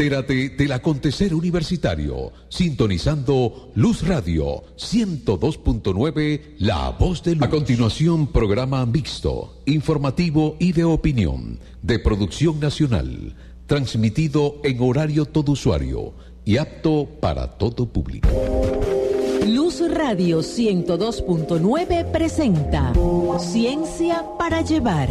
Entérate del acontecer universitario, sintonizando Luz Radio 102.9, La Voz de Luz. A continuación, programa mixto, informativo y de opinión, de producción nacional, transmitido en horario todo usuario y apto para todo público. Luz Radio 102.9 presenta Ciencia para Llevar.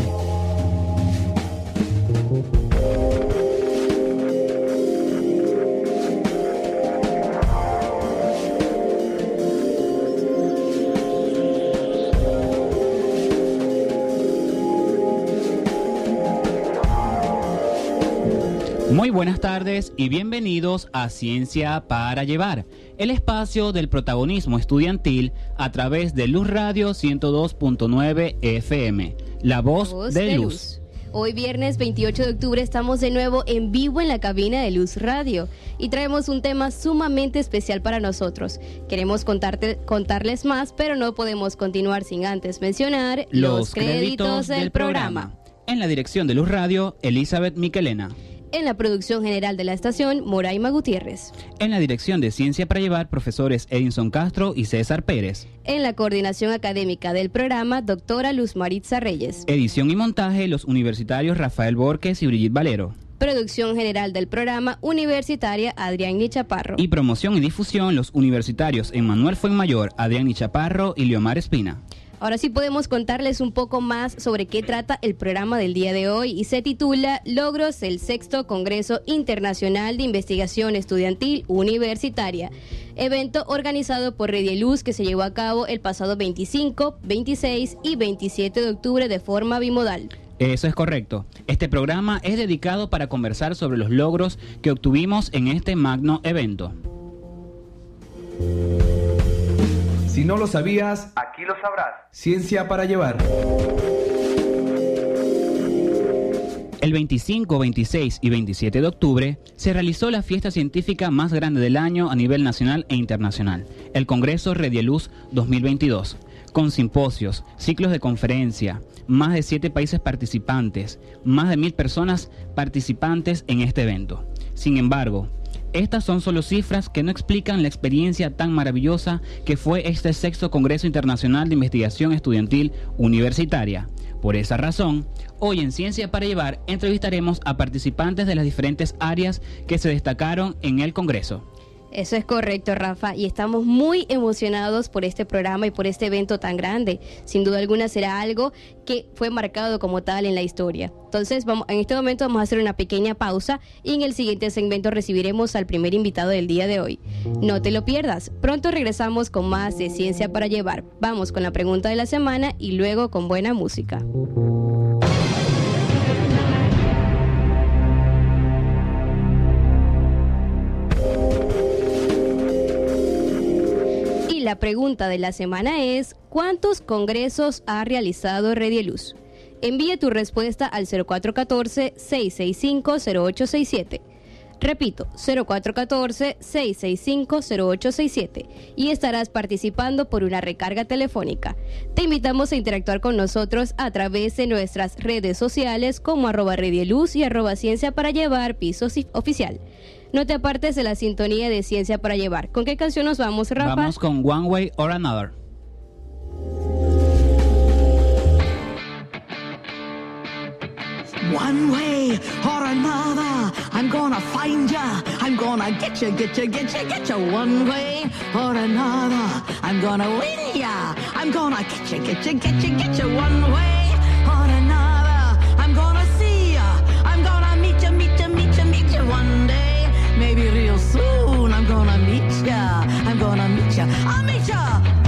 Muy buenas tardes y bienvenidos a Ciencia para Llevar, el espacio del protagonismo estudiantil a través de Luz Radio 102.9 FM, la voz, de, Luz. Hoy viernes 28 de octubre estamos de nuevo en vivo en la cabina de Luz Radio y traemos un tema sumamente especial para nosotros. Queremos contarte, contarles más, pero no podemos continuar sin antes mencionar los, créditos, del programa. En la dirección de Luz Radio, Elizabeth Miquelena. En la producción general de la estación, Moraima Gutiérrez. En la dirección de Ciencia para Llevar, profesores Edinson Castro y César Pérez. En la coordinación académica del programa, doctora Luz Maritza Reyes. Edición y montaje, los universitarios Rafael Borges y Brigitte Valero. Producción general del programa universitaria Adrián Nichaparro. Y promoción y difusión, los universitarios Emmanuel Fuenmayor, Adrián Nichaparro y Leomar Espina. Ahora sí podemos contarles un poco más sobre qué trata el programa del día de hoy y se titula Logros del Sexto Congreso Internacional de Investigación Estudiantil Universitaria, evento organizado por Luz que se llevó a cabo el pasado 25, 26 y 27 de octubre de forma bimodal. Eso es correcto. Este programa es dedicado para conversar sobre los logros que obtuvimos en este magno evento. Si no lo sabías, aquí lo sabrás. Ciencia para llevar. El 25, 26 y 27 de octubre se realizó la fiesta científica más grande del año a nivel nacional e internacional, el Congreso Redieluz 2022, con simposios, ciclos de conferencia, más de siete países participantes, más de mil personas participantes en este evento. Sin embargo, estas son solo cifras que no explican la experiencia tan maravillosa que fue este sexto Congreso Internacional de Investigación Estudiantil Universitaria. Por esa razón, hoy en Ciencia para Llevar entrevistaremos a participantes de las diferentes áreas que se destacaron en el Congreso. Eso es correcto, Rafa, y estamos muy emocionados por este programa y por este evento tan grande. Sin duda alguna será algo que fue marcado como tal en la historia. Entonces, vamos, en este momento vamos a hacer una pequeña pausa y en el siguiente segmento recibiremos al primer invitado del día de hoy. No te lo pierdas. Pronto regresamos con más de Ciencia para Llevar. Vamos con la pregunta de la semana y luego con buena música. La pregunta de la semana es, ¿cuántos congresos ha realizado Redieluz? Envíe tu respuesta al 0414-665-0867. Repito, 0414-665-0867 y estarás participando por una recarga telefónica. Te invitamos a interactuar con nosotros a través de nuestras redes sociales como arroba redieluz y arroba ciencia para llevar pisos oficial. No te apartes de la sintonía de Ciencia para Llevar. ¿Con qué canción nos vamos, Rafa? Vamos con One Way or Another. One way or another, I'm gonna find ya. I'm gonna get ya, get ya, get ya, get ya. One way or another, I'm gonna win ya. I'm gonna get ya, get ya, get ya, get ya. One way soon I'm gonna meet ya. I'm gonna meet ya. I'll meet ya.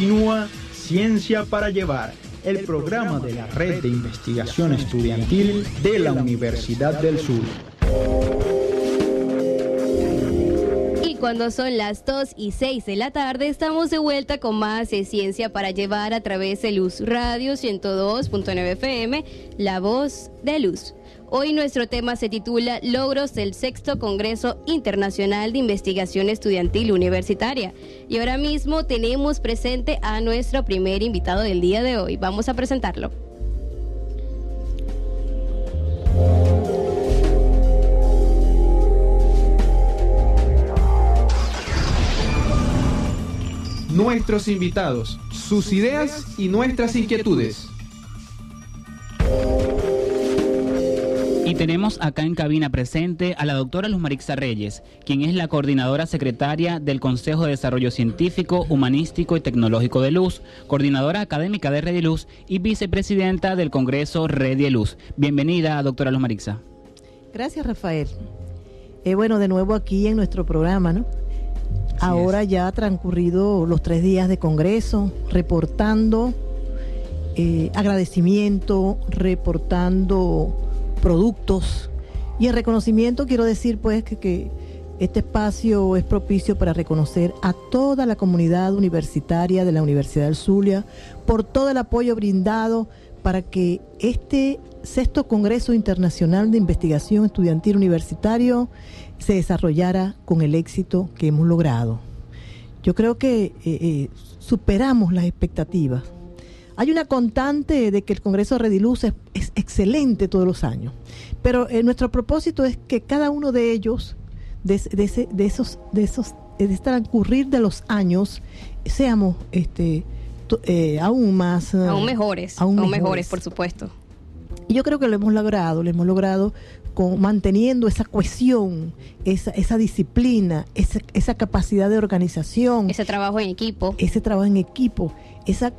Continúa Ciencia para Llevar, el programa de la Red de Investigación Estudiantil de la Universidad del Sur. Cuando son las 2 y 6 de la tarde, estamos de vuelta con más de Ciencia para Llevar a través de Luz Radio 102.9 FM, La Voz de Luz. Hoy nuestro tema se titula Logros del Sexto Congreso Internacional de Investigación Estudiantil Universitaria. Y ahora mismo tenemos presente a nuestro primer invitado del día de hoy. Vamos a presentarlo. Nuestros invitados, sus ideas y nuestras inquietudes. Y tenemos acá en cabina presente a la doctora Luz Marixa Reyes, quien es la coordinadora secretaria del Consejo de Desarrollo Científico, Humanístico y Tecnológico de Luz, coordinadora académica de Red de Luz y vicepresidenta del Congreso Red de Luz. Bienvenida, doctora Luz Marixa. Gracias, Rafael. Eh, bueno, de nuevo aquí en nuestro programa, ¿no? Ahora ya ha transcurrido los tres días de Congreso, reportando eh, agradecimiento, reportando productos. Y en reconocimiento quiero decir pues que, que este espacio es propicio para reconocer a toda la comunidad universitaria de la Universidad del Zulia por todo el apoyo brindado para que este sexto Congreso Internacional de Investigación Estudiantil Universitario se desarrollara con el éxito que hemos logrado. Yo creo que eh, eh, superamos las expectativas. Hay una constante de que el Congreso de Rediluz es, es excelente todos los años, pero eh, nuestro propósito es que cada uno de ellos, de, de, ese, de esos, de esos, de transcurrir de los años, seamos este, aún más... Aún mejores, aún, mejores, por supuesto. Y yo creo que lo hemos logrado, lo hemos logrado con, manteniendo esa cohesión, esa, esa disciplina, esa, esa, capacidad de organización. Ese trabajo en equipo. Ese trabajo en equipo, esa,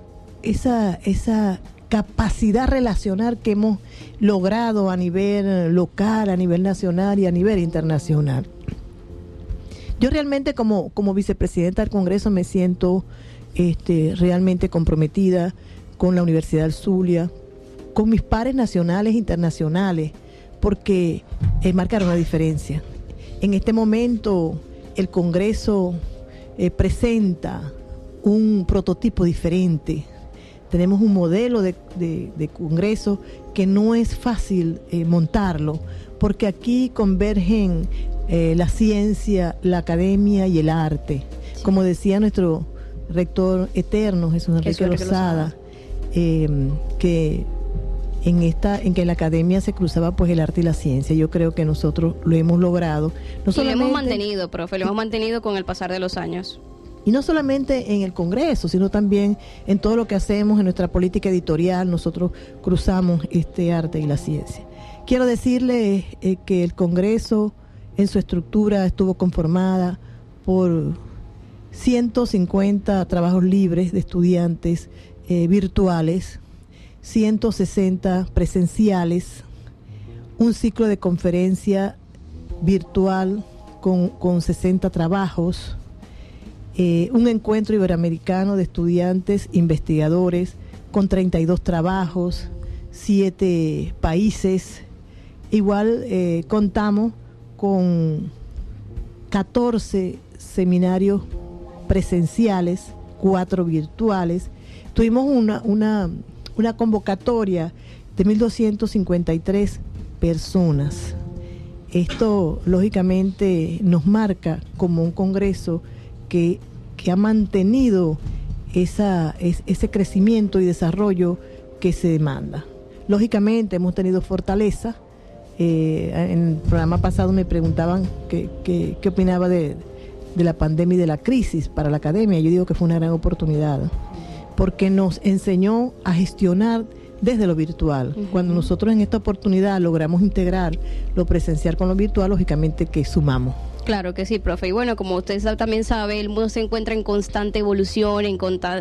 esa, esa capacidad relacional que hemos logrado a nivel local, a nivel nacional y a nivel internacional. Yo realmente como, como vicepresidenta del Congreso me siento este, realmente comprometida con la Universidad del Zulia, con mis pares nacionales e internacionales, porque eh, marcaron la diferencia. En este momento el Congreso eh, presenta un prototipo diferente. Tenemos un modelo de, de, de Congreso que no es fácil eh, montarlo, porque aquí convergen eh, la ciencia, la academia y el arte. Sí. Como decía nuestro rector eterno, Jesús Enrique Lozada, eh, que en esta en que en la academia se cruzaba pues el arte y la ciencia. Yo creo que nosotros lo hemos logrado. No y lo hemos mantenido, profe, lo hemos mantenido con el pasar de los años. Y no solamente en el Congreso, sino también en todo lo que hacemos en nuestra política editorial, nosotros cruzamos este arte y la ciencia. Quiero decirle eh, que el Congreso en su estructura estuvo conformada por 150 trabajos libres de estudiantes eh, virtuales, 160 presenciales, un ciclo de conferencia virtual con, con 60 trabajos, eh, un encuentro iberoamericano de estudiantes investigadores con 32 trabajos, 7 países. Igual eh, contamos con 14 seminarios presenciales, 4 virtuales. Tuvimos una, una, una convocatoria de 1.253 personas. Esto lógicamente nos marca como un congreso que, que ha mantenido esa, es, ese crecimiento y desarrollo que se demanda. Lógicamente hemos tenido fortaleza. Eh, en el programa pasado me preguntaban qué, qué, qué opinaba de, de la pandemia y de la crisis para la academia. Yo digo que fue una gran oportunidad porque nos enseñó a gestionar desde lo virtual. Uh -huh. Cuando nosotros en esta oportunidad logramos integrar lo presencial con lo virtual, lógicamente que sumamos. Claro que sí, profe. Y bueno, como usted también sabe, el mundo se encuentra en constante evolución, en,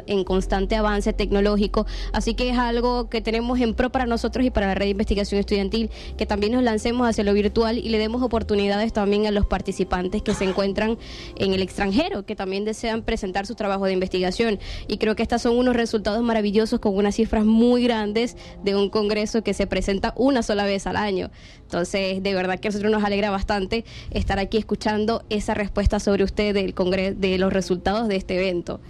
en constante avance tecnológico, así que es algo que tenemos en pro para nosotros y para la red de investigación estudiantil, que también nos lancemos hacia lo virtual y le demos oportunidades también a los participantes que se encuentran en el extranjero, que también desean presentar su trabajo de investigación. Y creo que estos son unos resultados maravillosos con unas cifras muy grandes de un congreso que se presenta una sola vez al año. Entonces, de verdad que a nosotros nos alegra bastante estar aquí escuchando esa respuesta sobre usted del congreso, de los resultados de este evento.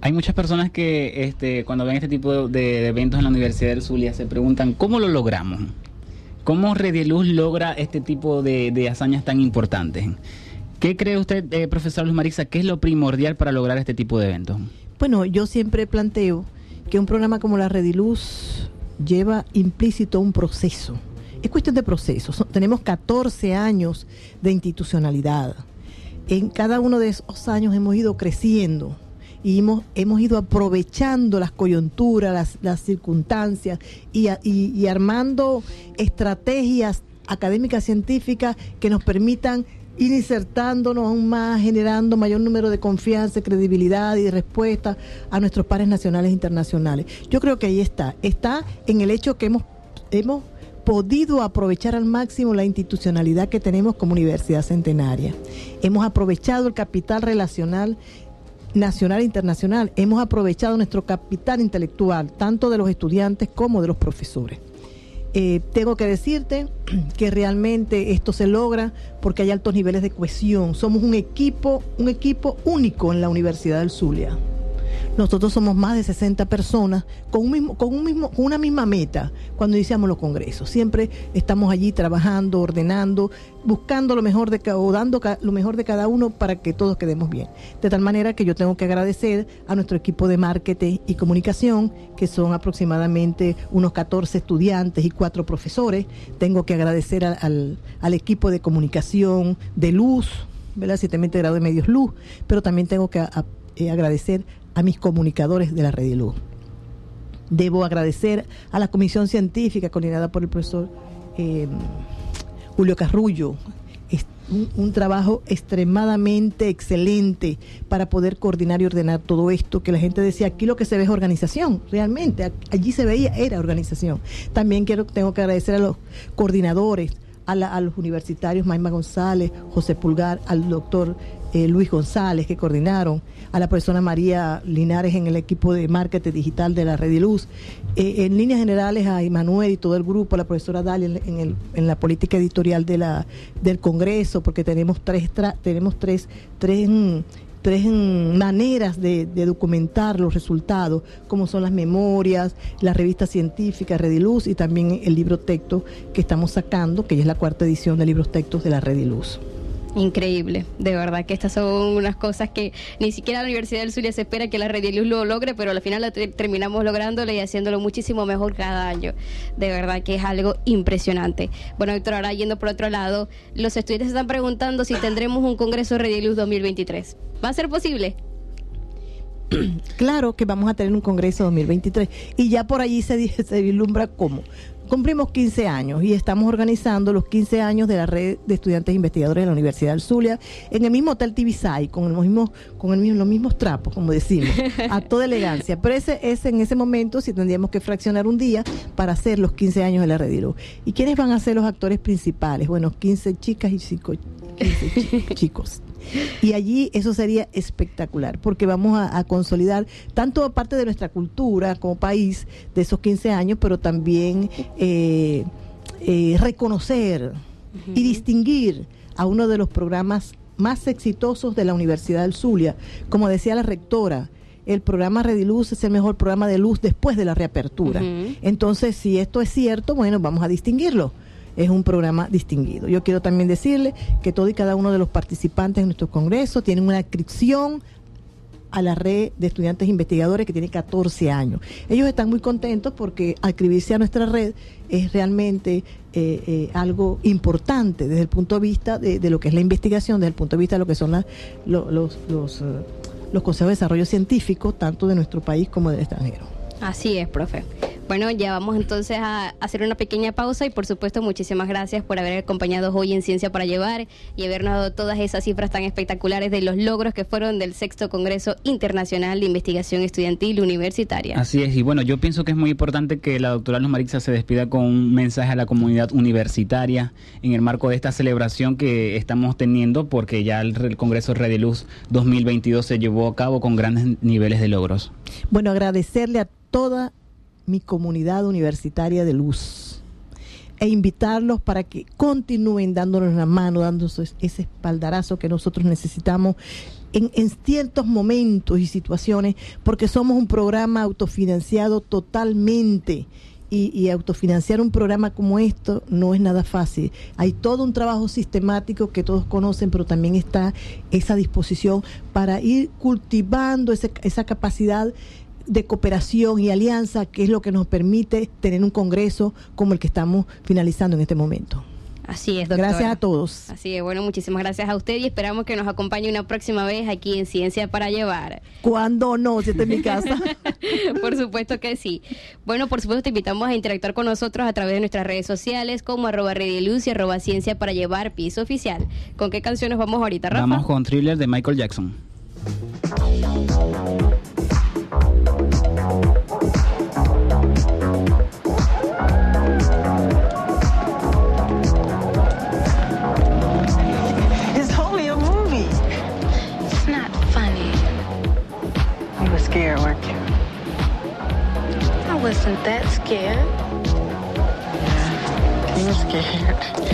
Hay muchas personas que este, cuando ven este tipo de, eventos en la Universidad del Zulia se preguntan cómo lo logramos. ¿Cómo Redieluz logra este tipo de, hazañas tan importantes? ¿Qué cree usted, eh, profesor Luis Marisa, qué es lo primordial para lograr este tipo de eventos? Bueno, yo siempre planteo que un programa como la Rediluz lleva implícito un proceso es cuestión de procesos. Tenemos 14 años de institucionalidad. En cada uno de esos años hemos ido creciendo y hemos, hemos ido aprovechando las coyunturas, las, circunstancias y, armando estrategias académicas científicas que nos permitan ir insertándonos aún más, generando mayor número de confianza, credibilidad y respuesta a nuestros pares nacionales e internacionales. Yo creo que ahí está. Está en el hecho que hemos, hemos podido aprovechar al máximo la institucionalidad que tenemos como Universidad Centenaria. Hemos aprovechado el capital relacional nacional e internacional. Hemos aprovechado nuestro capital intelectual, tanto de los estudiantes como de los profesores. Eh, tengo que decirte que realmente esto se logra porque hay altos niveles de cohesión. Somos un equipo, un equipo único en la Universidad del Zulia. Nosotros somos más de 60 personas con, un mismo, con, un mismo, una misma meta cuando iniciamos los congresos. Siempre estamos allí trabajando, ordenando, buscando lo mejor de o dando lo mejor de cada uno para que todos quedemos bien. De tal manera que yo tengo que agradecer a nuestro equipo de marketing y comunicación, que son aproximadamente unos 14 estudiantes y cuatro profesores. Tengo que agradecer al, al equipo de comunicación de Luz, ¿verdad? Siete grado de Medios Luz, pero también tengo que eh, agradecer a mis comunicadores de la Red Luz. Debo agradecer a la comisión científica coordinada por el profesor eh, Julio Carrullo. Un, trabajo extremadamente excelente para poder coordinar y ordenar todo esto, que la gente decía, aquí lo que se ve es organización, realmente, allí se veía, era organización. También quiero, tengo que agradecer a los coordinadores, a, a los universitarios Maima González, José Pulgar, al doctor eh, Luis González, que coordinaron, a la persona María Linares en el equipo de marketing digital de la Red y Luz, eh, en líneas generales a Emanuel y todo el grupo, a la profesora Dalia en, la política editorial de del Congreso, porque tenemos tres, tenemos tres, tres tres maneras de, documentar los resultados, como son las memorias, la revista científica Rediluz y también el libro texto que estamos sacando, que es la cuarta edición de libros textos de la Rediluz. Increíble, de verdad que estas son unas cosas que ni siquiera la Universidad del Zulia se espera que la Red Luz lo logre, pero al final terminamos lográndolo y haciéndolo muchísimo mejor cada año. De verdad que es algo impresionante. Bueno, Héctor, ahora yendo por otro lado, los estudiantes están preguntando si tendremos un Congreso Red de Luz 2023. ¿Va a ser posible? Claro que vamos a tener un Congreso 2023 y ya por allí se, se vislumbra cómo cumplimos 15 años y estamos organizando los 15 años de la red de estudiantes investigadores de la Universidad del Zulia en el mismo Hotel Tibisay, con, el mismo, con el mismo, los mismos trapos, como decimos, a toda elegancia. Pero ese, ese, en ese momento sí tendríamos que fraccionar un día para hacer los 15 años de la red ¿Y quiénes van a ser los actores principales? Bueno, 15 chicas y 5 chicos. Y allí eso sería espectacular, porque vamos a, consolidar tanto parte de nuestra cultura como país de esos 15 años, pero también eh, eh, reconocer y distinguir a uno de los programas más exitosos de la Universidad del Zulia. Como decía la rectora, el programa Rediluz es el mejor programa de luz después de la reapertura. Entonces, si esto es cierto, bueno, vamos a distinguirlo es un programa distinguido. Yo quiero también decirle que todo y cada uno de los participantes en nuestro congreso tienen una inscripción a la red de estudiantes investigadores que tiene 14 años. Ellos están muy contentos porque inscribirse a nuestra red es realmente eh, eh, algo importante desde el punto de vista de, lo que es la investigación, desde el punto de vista de lo que son los, los, eh, los consejos de desarrollo científico, tanto de nuestro país como del extranjero. Así es, profe. Bueno, ya vamos entonces a hacer una pequeña pausa y por supuesto muchísimas gracias por haber acompañado hoy en Ciencia para Llevar y habernos dado todas esas cifras tan espectaculares de los logros que fueron del sexto Congreso Internacional de Investigación Estudiantil Universitaria. Así es, y bueno, yo pienso que es muy importante que la doctora Luz Marixa se despida con un mensaje a la comunidad universitaria en el marco de esta celebración que estamos teniendo porque ya el, el Congreso Red de Luz 2022 se llevó a cabo con grandes niveles de logros. Bueno, agradecerle a toda mi comunidad universitaria de luz e invitarlos para que continúen dándonos la mano, dándonos ese espaldarazo que nosotros necesitamos en, en ciertos momentos y situaciones, porque somos un programa autofinanciado totalmente. Y, y, autofinanciar un programa como esto no es nada fácil. Hay todo un trabajo sistemático que todos conocen, pero también está esa disposición para ir cultivando esa capacidad de cooperación y alianza, que es lo que nos permite tener un congreso como el que estamos finalizando en este momento. Así es, doctora. Gracias a todos. Así es, bueno, muchísimas gracias a usted y esperamos que nos acompañe una próxima vez aquí en Ciencia para Llevar. ¿Cuándo no? Si está en mi casa. por supuesto que sí. Bueno, por supuesto te invitamos a interactuar con nosotros a través de nuestras redes sociales como arroba Luz y arroba Ciencia para Llevar piso oficial. ¿Con qué canciones vamos ahorita, Rafa? Vamos con Thriller de Michael Jackson. Wasn't that scared. You were scared.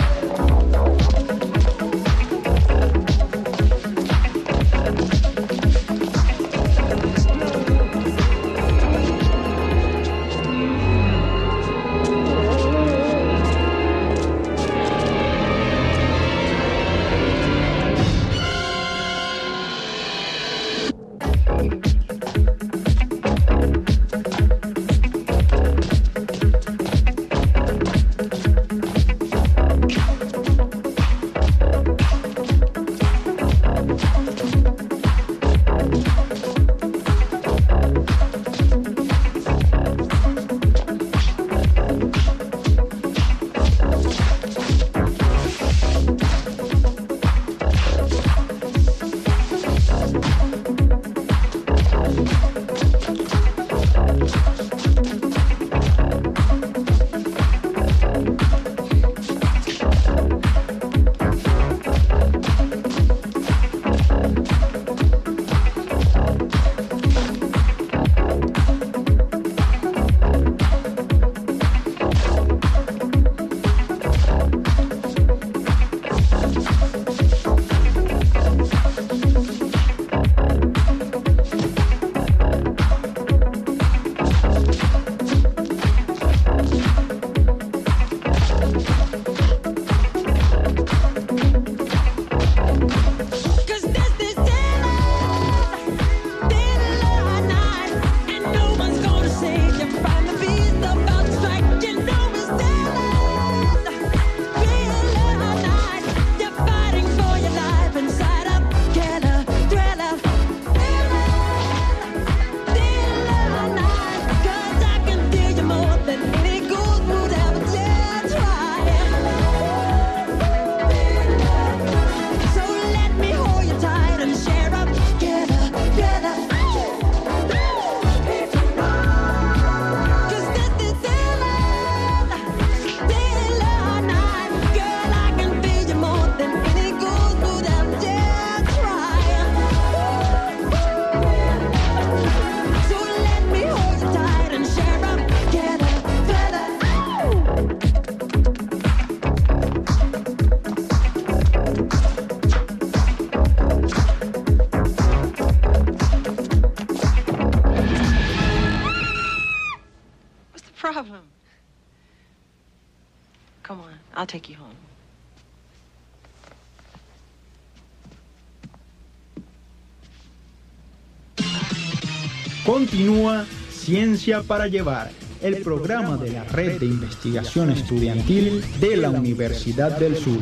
Continúa Ciencia para Llevar, el programa de la Red de Investigación Estudiantil de la Universidad del Sur.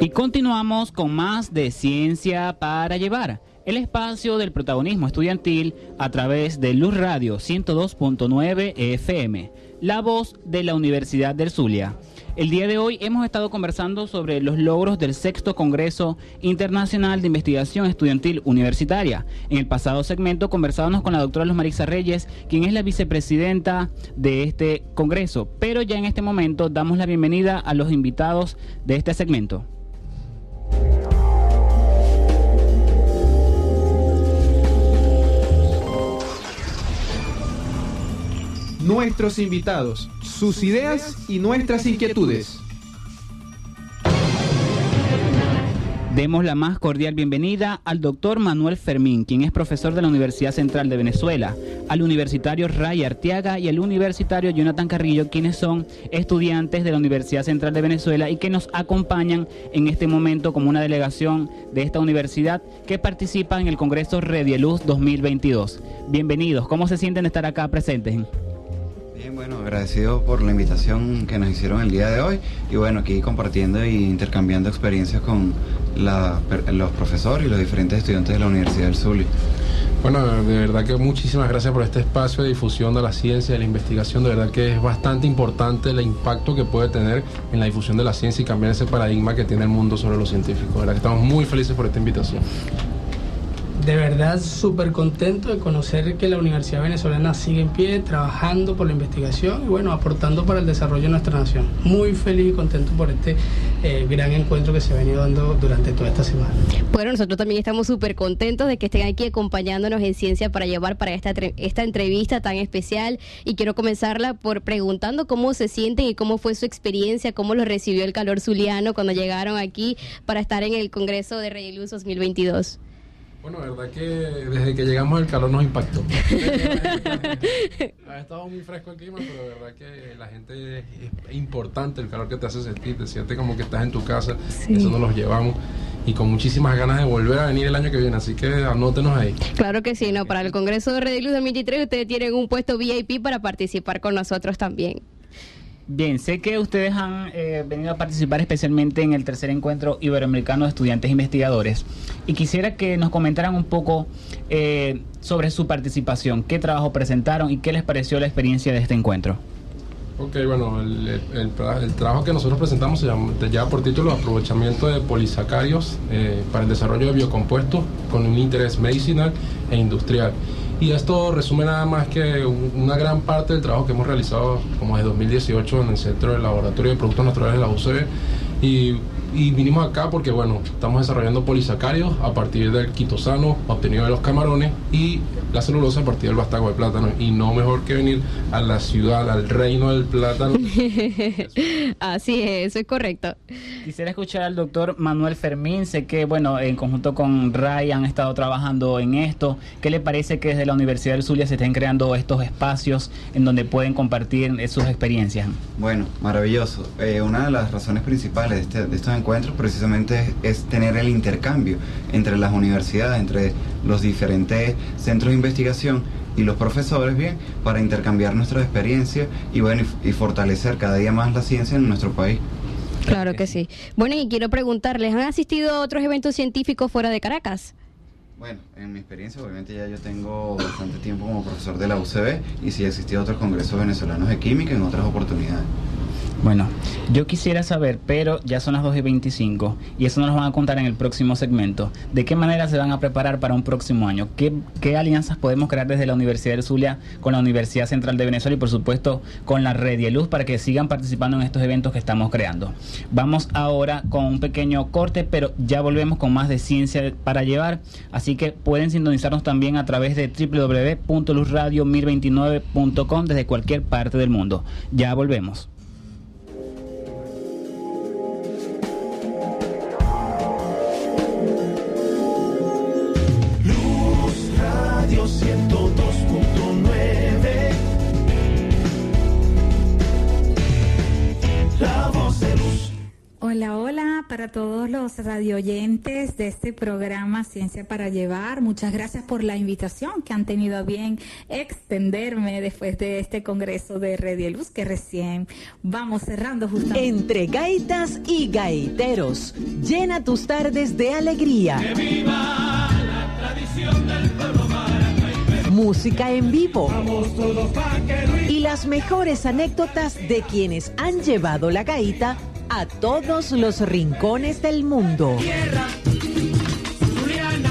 Y continuamos con más de Ciencia para Llevar, el espacio del protagonismo estudiantil a través de Luz Radio 102.9 FM, la voz de la Universidad del Zulia. El día de hoy hemos estado conversando sobre los logros del sexto Congreso Internacional de Investigación Estudiantil Universitaria. En el pasado segmento conversábamos con la doctora Luz Marisa Reyes, quien es la vicepresidenta de este Congreso. Pero ya en este momento damos la bienvenida a los invitados de este segmento. Nuestros invitados, sus ideas y nuestras inquietudes. Demos la más cordial bienvenida al doctor Manuel Fermín, quien es profesor de la Universidad Central de Venezuela, al universitario Ray Arteaga y al universitario Jonathan Carrillo, quienes son estudiantes de la Universidad Central de Venezuela y que nos acompañan en este momento como una delegación de esta universidad que participa en el Congreso Redieluz 2022. Bienvenidos, ¿cómo se sienten de estar acá presentes? Bueno, agradecido por la invitación que nos hicieron el día de hoy y bueno, aquí compartiendo e intercambiando experiencias con los profesores y los diferentes estudiantes de la Universidad del Zulia. Bueno, de verdad que muchísimas gracias por este espacio de difusión de la ciencia, de la investigación. De verdad que es bastante importante el impacto que puede tener en la difusión de la ciencia y cambiar ese paradigma que tiene el mundo sobre los científicos. De verdad que estamos muy felices por esta invitación. De verdad súper contento de conocer que la Universidad Venezolana sigue en pie, trabajando por la investigación y bueno, aportando para el desarrollo de nuestra nación. Muy feliz y contento por este eh, gran encuentro que se ha venido dando durante toda esta semana. Bueno, nosotros también estamos súper contentos de que estén aquí acompañándonos en Ciencia para Llevar para esta, esta entrevista tan especial. Y quiero comenzarla por preguntando cómo se sienten y cómo fue su experiencia, cómo los recibió el calor zuliano cuando llegaron aquí para estar en el Congreso de Rey Luz 2022. Bueno, verdad que desde que llegamos el calor nos impactó. ha estado muy fresco el clima, pero de verdad que la gente es importante el calor que te hace sentir, te sientes como que estás en tu casa, Sí. eso nos los llevamos y con muchísimas ganas de volver a venir el año que viene, así que anótenos ahí. Claro que sí, no, para el Congreso de Rey Luz 2023 ustedes tienen un puesto VIP para participar con nosotros también. Bien, sé que ustedes han eh, venido a participar especialmente en el tercer encuentro iberoamericano de estudiantes investigadores y quisiera que nos comentaran un poco eh, sobre su participación, qué trabajo presentaron y qué les pareció la experiencia de este encuentro. Ok, bueno, el, el- el tra- el trabajo que nosotros presentamos se llama, lleva por título Aprovechamiento de polisacarios eh, para el desarrollo de biocompuestos con un interés medicinal e industrial. Y esto resume nada más que un- una gran parte del trabajo que hemos realizado como desde 2018 en el Centro del Laboratorio de Productos Naturales de la UCB. Y, y vinimos acá porque, bueno, estamos desarrollando polisacarios a partir del quitosano obtenido de los camarones y la celulosa a partir del vástago de plátano. Y no mejor que venir a la ciudad, al reino del plátano. Así es, eso es correcto. Quisiera escuchar al doctor Manuel Fermín, sé que, bueno, en conjunto con Ray han estado trabajando en esto. ¿Qué le parece que desde la Universidad del Zulia se estén creando estos espacios en donde pueden compartir sus experiencias? Bueno, maravilloso. Eh, una de las razones principales de, este- de estos encuentros precisamente es, es tener el intercambio entre las universidades, entre los diferentes centros de investigación y los profesores, bien, para intercambiar nuestras experiencias y bueno, y, y fortalecer cada día más la ciencia en nuestro país. Claro que sí. Bueno, y quiero preguntarles, ¿han asistido a otros eventos científicos fuera de Caracas? Bueno, en mi experiencia, obviamente ya yo tengo bastante tiempo como profesor de la UCB y sí he asistido a otros congresos venezolanos de química en otras oportunidades. Bueno, yo quisiera saber, pero ya son las 2 y 25 y eso nos lo van a contar en el próximo segmento. ¿De qué manera se van a preparar para un próximo año? ¿Qué, qué alianzas podemos crear desde la Universidad del Zulia con la Universidad Central de Venezuela y por supuesto con la Red y Luz para que sigan participando en estos eventos que estamos creando? Vamos ahora con un pequeño corte, pero ya volvemos con más de ciencia para llevar, así que pueden sintonizarnos también a través de www.luzradio1029.com desde cualquier parte del mundo. Ya volvemos. Radio 102.9 La voz de luz Hola, hola, para todos los radioyentes de este programa Ciencia para Llevar. Muchas gracias por la invitación que han tenido a bien extenderme después de este congreso de Redieluz que recién vamos cerrando justamente. Entre gaitas y gaiteros, llena tus tardes de alegría. Música en vivo. Y las mejores anécdotas de quienes han llevado la gaita a todos los rincones del mundo.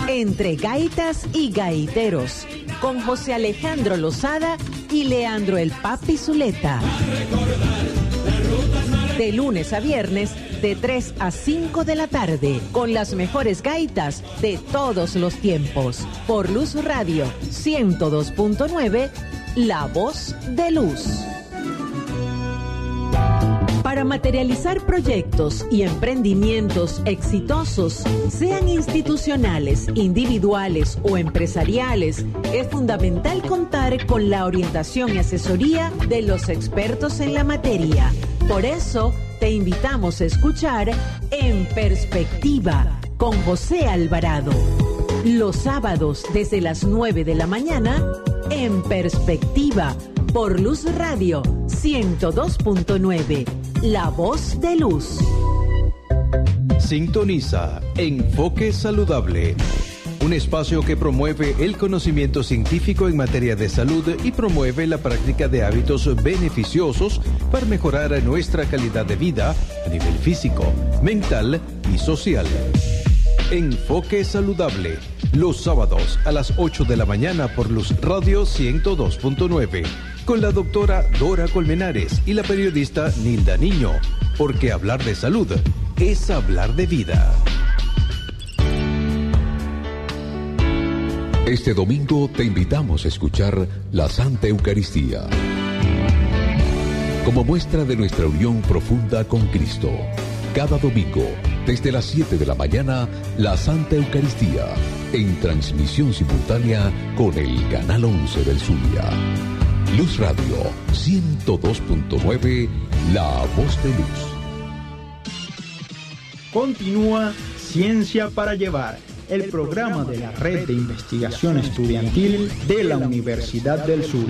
Entre gaitas y gaiteros, con José Alejandro Lozada y Leandro el Papi Zuleta. De lunes a viernes, de 3 a 5 de la tarde, con las mejores gaitas de todos los tiempos. Por Luz Radio 102.9, La Voz de Luz. Para materializar proyectos y emprendimientos exitosos, sean institucionales, individuales o empresariales, es fundamental contar con la orientación y asesoría de los expertos en la materia. Por eso, te invitamos a escuchar En Perspectiva con José Alvarado. Los sábados desde las 9 de la mañana, En Perspectiva, por Luz Radio 102.9, La Voz de Luz. Sintoniza Enfoque Saludable, un espacio que promueve el conocimiento científico en materia de salud y promueve la práctica de hábitos beneficiosos para mejorar nuestra calidad de vida a nivel físico, mental y social. Enfoque Saludable, los sábados a las 8 de la mañana por Luz Radio 102.9, con la doctora Dora Colmenares y la periodista Nilda Niño, porque hablar de salud es hablar de vida. Este domingo te invitamos a escuchar la Santa Eucaristía. Como muestra de nuestra unión profunda con Cristo, cada domingo, desde las 7 de la mañana, la Santa Eucaristía, en transmisión simultánea con el Canal 11 del Zulia. Luz Radio 102.9, la voz de luz. Continúa Ciencia para Llevar, el programa de la Red de Investigación Estudiantil de la Universidad del Sur.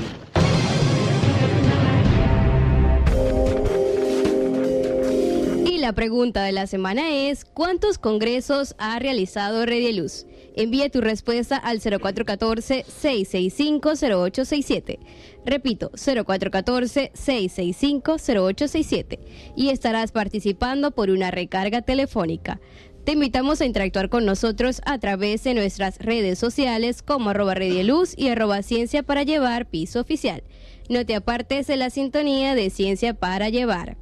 Y la pregunta de la semana es, ¿cuántos congresos ha realizado Redieluz? Envíe tu respuesta al 0414-665-0867. Repito, 0414-665-0867. Y estarás participando por una recarga telefónica. Te invitamos a interactuar con nosotros a través de nuestras redes sociales como arroba Redieluz y arroba Ciencia para Llevar piso oficial. No te apartes de la sintonía de Ciencia para Llevar.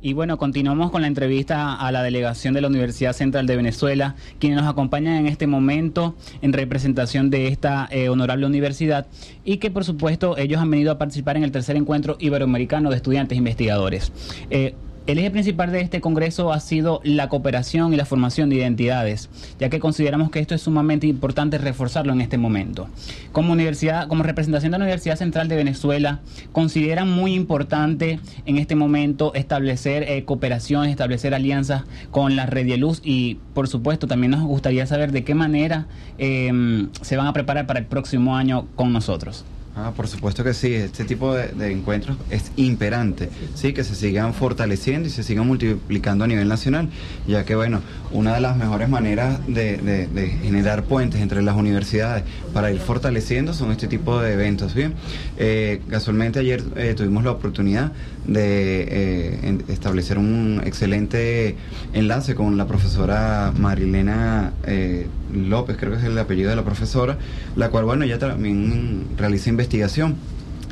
Y bueno, continuamos con la entrevista a la delegación de la Universidad Central de Venezuela, quienes nos acompañan en este momento en representación de esta eh, honorable universidad y que por supuesto ellos han venido a participar en el tercer encuentro iberoamericano de estudiantes investigadores. Eh, el eje principal de este Congreso ha sido la cooperación y la formación de identidades, ya que consideramos que esto es sumamente importante reforzarlo en este momento. Como universidad, como representación de la Universidad Central de Venezuela, consideran muy importante en este momento establecer eh, cooperación, establecer alianzas con la Red de Luz y, por supuesto, también nos gustaría saber de qué manera eh, se van a preparar para el próximo año con nosotros. Ah, por supuesto que sí, este tipo de, encuentros es imperante, sí, que se sigan fortaleciendo y se sigan multiplicando a nivel nacional, ya que bueno, una de las mejores maneras de generar puentes entre las universidades para ir fortaleciendo son este tipo de eventos, bien. Eh, casualmente ayer eh, tuvimos la oportunidad de eh, establecer un excelente enlace con la profesora Marilena eh, López, creo que es el apellido de la profesora, la cual, bueno, ella también realiza investigación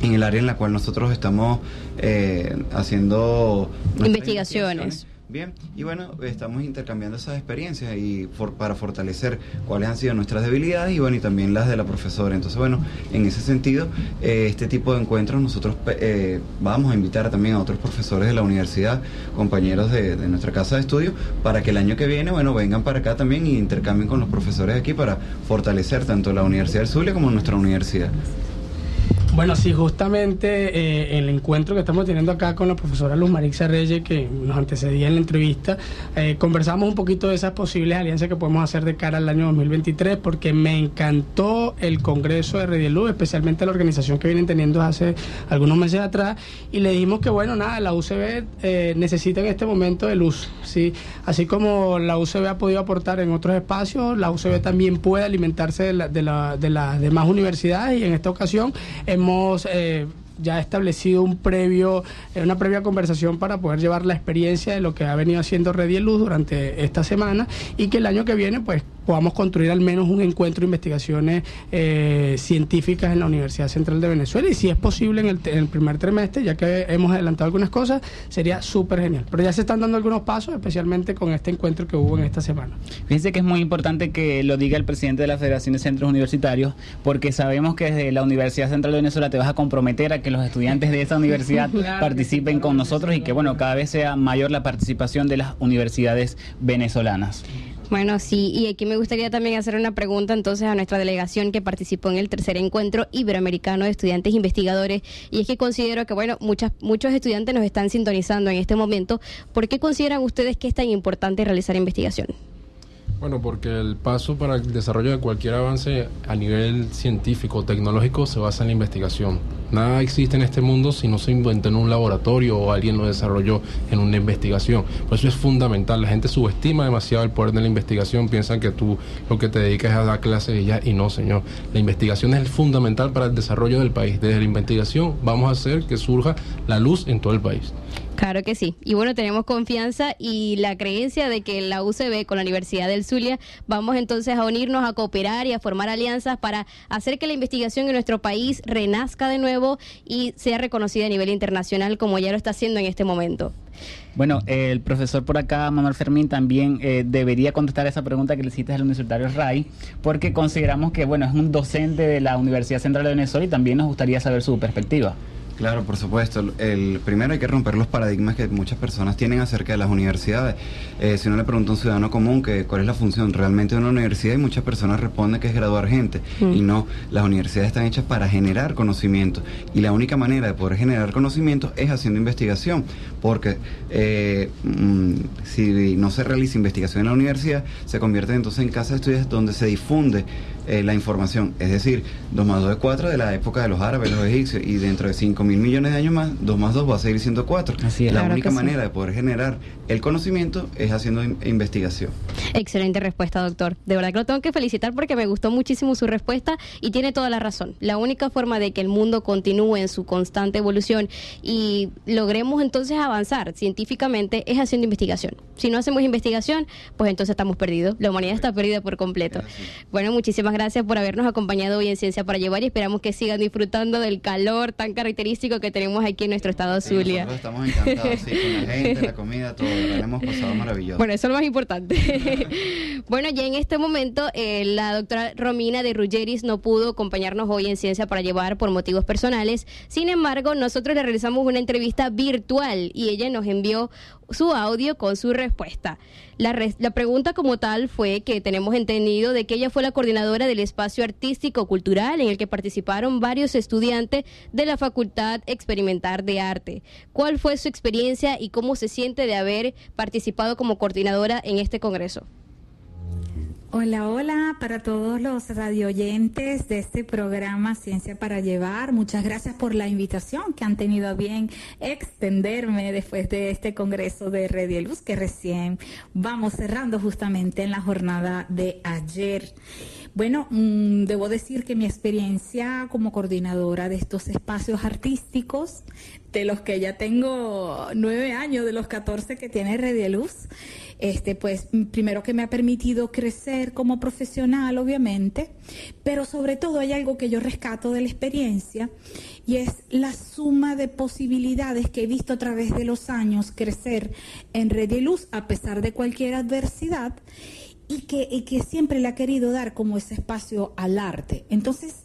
en el área en la cual nosotros estamos eh, haciendo Investigaciones. Bien, y bueno, estamos intercambiando esas experiencias y para fortalecer cuáles han sido nuestras debilidades y bueno, y también las de la profesora. Entonces, bueno, en ese sentido, eh, este tipo de encuentros nosotros eh, vamos a invitar también a otros profesores de la universidad, compañeros de, nuestra casa de estudio, para que el año que viene, bueno, vengan para acá también y intercambien con los profesores aquí para fortalecer tanto la Universidad del Zulia como nuestra universidad. Bueno, sí, justamente eh, el encuentro que estamos teniendo acá con la profesora Luz Marixa Reyes, que nos antecedía en la entrevista, eh, conversamos un poquito de esas posibles alianzas que podemos hacer de cara al año 2023, porque me encantó el Congreso de Redieluz, especialmente la organización que vienen teniendo hace algunos meses atrás, y le dijimos que, bueno, nada, la UCB eh, necesita en este momento de luz, ¿sí? Así como la UCB ha podido aportar en otros espacios, la UCB también puede alimentarse de, la- de la- de las demás universidades, y en esta ocasión hemos eh, ya establecido un previo, eh, una previa conversación para poder llevar la experiencia de lo que ha venido haciendo Red y Luz durante esta semana y que el año que viene pues podamos construir al menos un encuentro de investigaciones eh, científicas en la Universidad Central de Venezuela y si es posible en el, en el primer trimestre, ya que hemos adelantado algunas cosas, sería súper genial. Pero ya se están dando algunos pasos, especialmente con este encuentro que hubo en esta semana. Fíjense que es muy importante que lo diga el presidente de la Federación de Centros Universitarios, porque sabemos que desde la Universidad Central de Venezuela te vas a comprometer a que los estudiantes de esa universidad Claro que participen con nosotros y que bueno, cada vez sea mayor la participación de las universidades venezolanas. Bueno, sí, y aquí me gustaría también hacer una pregunta entonces a nuestra delegación que participó en el tercer encuentro iberoamericano de estudiantes investigadores. Y es que considero que, bueno, muchas, muchos estudiantes nos están sintonizando en este momento. ¿Por qué consideran ustedes que es tan importante realizar investigación? Bueno, porque el paso para el desarrollo de cualquier avance a nivel científico tecnológico se basa en la investigación. Nada existe en este mundo si no se inventó en un laboratorio o alguien lo desarrolló en una investigación. Por eso es fundamental. La gente subestima demasiado el poder de la investigación, piensan que tú lo que te dedicas es a dar clases y ya, y no, señor. La investigación es fundamental para el desarrollo del país. Desde la investigación vamos a hacer que surja la luz en todo el país. Claro que sí. Y bueno, tenemos confianza y la creencia de que la UCB con la Universidad del Zulia vamos entonces a unirnos, a cooperar y a formar alianzas para hacer que la investigación en nuestro país renazca de nuevo y sea reconocida a nivel internacional como ya lo está haciendo en este momento. Bueno, el profesor por acá, Manuel Fermín, también eh, debería contestar esa pregunta que le hiciste al universitario RAI, porque consideramos que, bueno, es un docente de la Universidad Central de Venezuela y también nos gustaría saber su perspectiva. Claro, por supuesto. El primero hay que romper los paradigmas que muchas personas tienen acerca de las universidades. Eh, si uno le pregunta a un ciudadano común que cuál es la función realmente de una universidad, y muchas personas responden que es graduar gente. Mm. Y no, las universidades están hechas para generar conocimiento. Y la única manera de poder generar conocimiento es haciendo investigación. Porque eh, mm, si no se realiza investigación en la universidad, se convierte entonces en casa de estudios donde se difunde eh, la información. Es decir, 2 más 2 es 4 de la época de los árabes, los egipcios, y dentro de 5 mil millones de años más, 2 más 2 va a seguir siendo 4. Así es. La Claro única sí. manera de poder generar el conocimiento es haciendo in- investigación. Excelente respuesta, doctor. De verdad que lo tengo que felicitar porque me gustó muchísimo su respuesta y tiene toda la razón. La única forma de que el mundo continúe en su constante evolución y logremos entonces avanzar científicamente es haciendo investigación. Si no hacemos investigación, pues entonces estamos perdidos. La humanidad está perdida por completo. Bueno, muchísimas gracias por habernos acompañado hoy en Ciencia para Llevar y esperamos que sigan disfrutando del calor tan característico que tenemos aquí en nuestro estado Sí, Zulia. estamos encantados, sí, con la gente, la comida, todo. La hemos pasado maravilloso. Bueno, eso es lo más importante. bueno, ya en este momento eh, la doctora Romina de Ruggeris no pudo acompañarnos hoy en Ciencia para Llevar por motivos personales. Sin embargo, nosotros le realizamos una entrevista virtual y ella nos envió su audio con su respuesta. La, la pregunta como tal fue que tenemos entendido de que ella fue la coordinadora del espacio artístico cultural en el que participaron varios estudiantes de la Facultad Experimental de Arte. ¿Cuál fue su experiencia y cómo se siente de haber participado como coordinadora en este congreso? Hola, hola para todos los radioyentes de este programa Ciencia para Llevar. Muchas gracias por la invitación que han tenido a bien extenderme después de este congreso de Red y Luz que recién vamos cerrando justamente en la jornada de ayer. Bueno, mm, debo decir que mi experiencia como coordinadora de estos espacios artísticos, de los que ya tengo nueve años, de los 14 que tiene Red y Luz, este, pues primero que me ha permitido crecer como profesional, obviamente, pero sobre todo hay algo que yo rescato de la experiencia y es la suma de posibilidades que he visto a través de los años crecer en Red y Luz a pesar de cualquier adversidad y que, y que siempre le ha querido dar como ese espacio al arte. Entonces,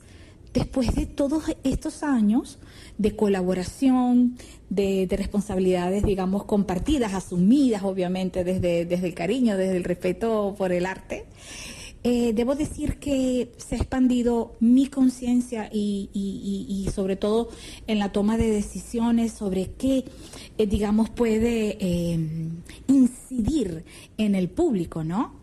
después de todos estos años de colaboración, de, de responsabilidades, digamos, compartidas, asumidas, obviamente, desde, desde el cariño, desde el respeto por el arte, eh, debo decir que se ha expandido mi conciencia y, y- y- y sobre todo en la toma de decisiones sobre qué, eh, digamos, puede eh, incidir en el público, ¿no?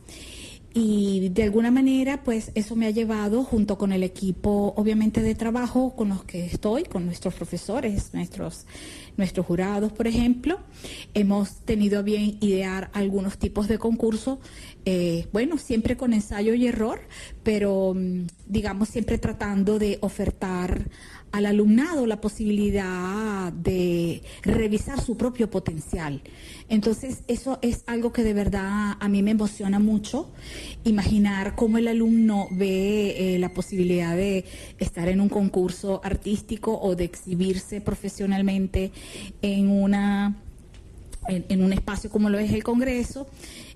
Y de alguna manera, pues eso me ha llevado, junto con el equipo, obviamente, de trabajo con los que estoy, con nuestros profesores, nuestros, nuestros jurados, por ejemplo, hemos tenido bien idear algunos tipos de concursos, eh, bueno, siempre con ensayo y error, pero mm, digamos siempre tratando de ofertar al alumnado la posibilidad de revisar su propio potencial. Entonces, eso es algo que de verdad a mí me emociona mucho, imaginar cómo el alumno ve eh, la posibilidad de estar en un concurso artístico o de exhibirse profesionalmente en una en, un espacio como lo es el Congreso,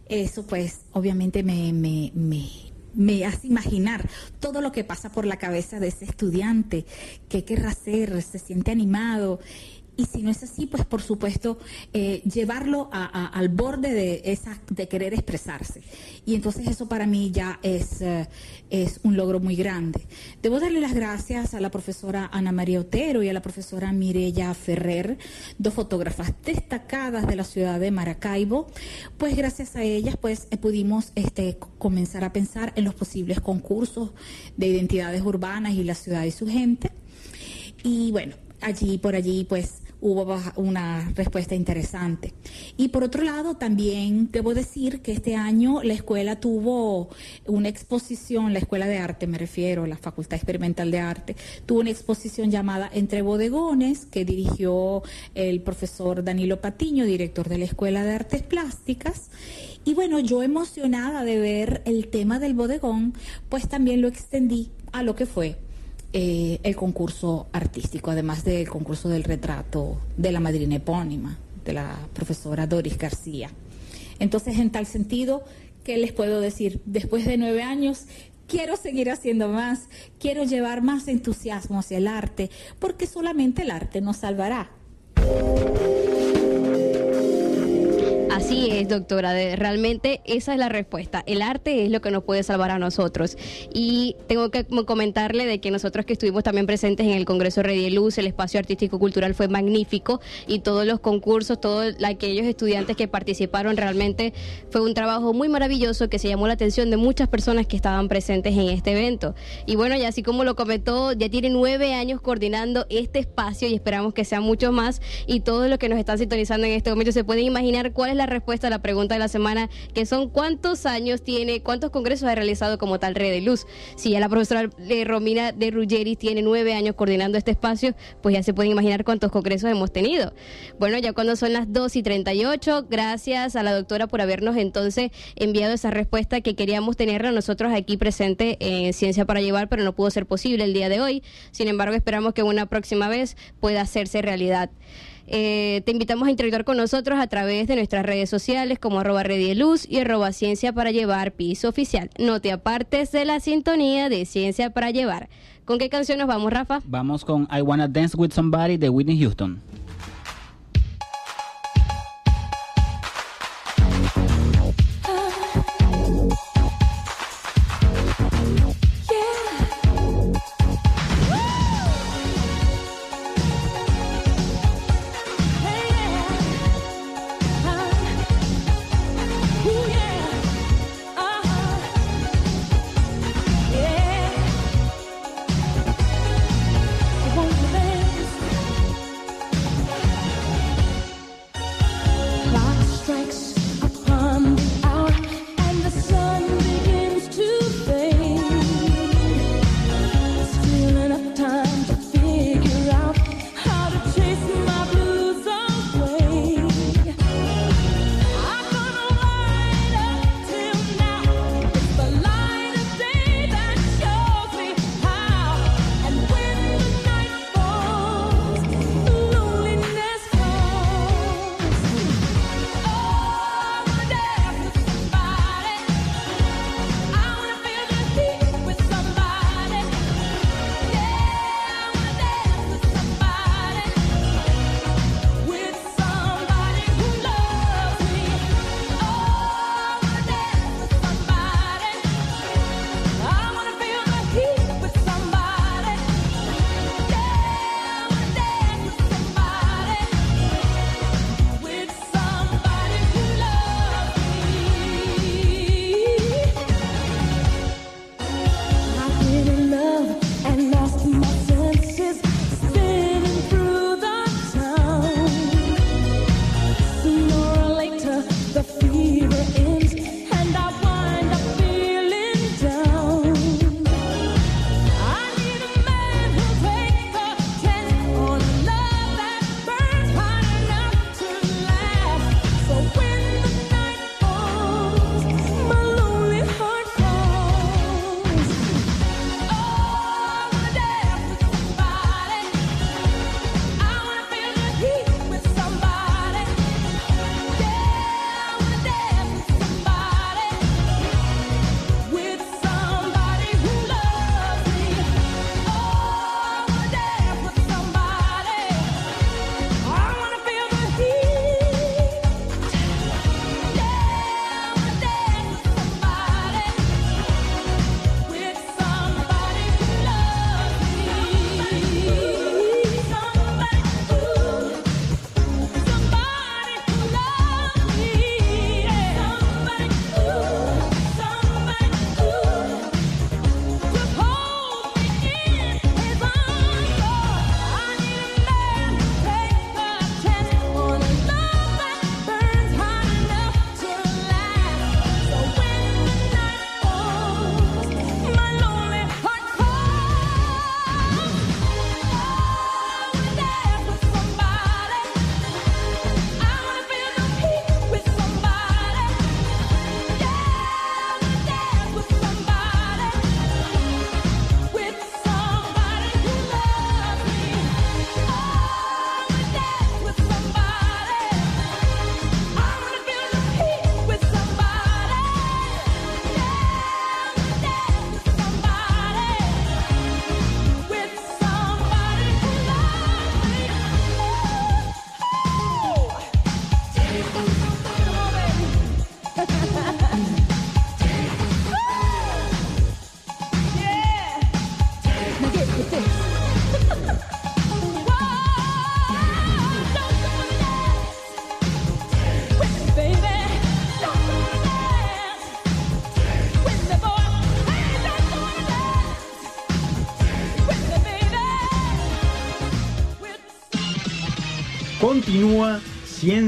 eso pues obviamente me, me, me, me hace imaginar todo lo que pasa por la cabeza de ese estudiante, qué querrá hacer, se siente animado. Y si no es así, pues por supuesto eh, llevarlo a- al borde de esa de querer expresarse. Y entonces eso para mí ya es, eh, es un logro muy grande. Debo darle las gracias a la profesora Ana María Otero y a la profesora Mireya Ferrer, dos fotógrafas destacadas de la ciudad de Maracaibo, pues gracias a ellas pues eh, pudimos este, comenzar a pensar en los posibles concursos de identidades urbanas y la ciudad y su gente. Y bueno, allí por allí pues hubo una respuesta interesante. Y por otro lado, también debo decir que este año la escuela tuvo una exposición, la Escuela de Arte me refiero, la Facultad Experimental de Arte, tuvo una exposición llamada Entre Bodegones que dirigió el profesor Danilo Patiño, director de la Escuela de Artes Plásticas. Y bueno, yo emocionada de ver el tema del bodegón, pues también lo extendí a lo que fue eh, el concurso artístico, además del concurso del retrato de la madrina epónima, de la profesora Doris García. Entonces, en tal sentido, ¿qué les puedo decir? Después de nueve años, quiero seguir haciendo más, quiero llevar más entusiasmo hacia el arte, porque solamente el arte nos salvará. Así es, doctora. realmente esa es la respuesta. El arte es lo que nos puede salvar a nosotros. Y tengo que comentarle de que nosotros que estuvimos también presentes en el Congreso Redieluz, el espacio artístico cultural fue magnífico y todos los concursos, todos aquellos estudiantes que participaron realmente fue un trabajo muy maravilloso que se llamó la atención de muchas personas que estaban presentes en este evento. Y bueno, y así como lo comentó, ya tiene nueve años coordinando este espacio y esperamos que sean muchos más. Y todos los que nos están sintonizando en este momento se pueden imaginar cuál es la respuesta a la pregunta de la semana, que son cuántos años tiene, cuántos congresos ha realizado como tal Red de Luz. Si ya la profesora eh, Romina de Ruggeri tiene nueve años coordinando este espacio, pues ya se pueden imaginar cuántos congresos hemos tenido. Bueno, ya cuando son las 2 y 38, gracias a la doctora por habernos entonces enviado esa respuesta que queríamos tenerla nosotros aquí presente en Ciencia para Llevar, pero no pudo ser posible el día de hoy. Sin embargo, esperamos que una próxima vez pueda hacerse realidad. Eh, te invitamos a interactuar con nosotros a través de nuestras redes sociales como arroba Redieluz y arroba Ciencia para Llevar piso oficial. No te apartes de la sintonía de Ciencia para Llevar. ¿Con qué canción nos vamos, Rafa? Vamos con I Wanna Dance with Somebody de Whitney Houston.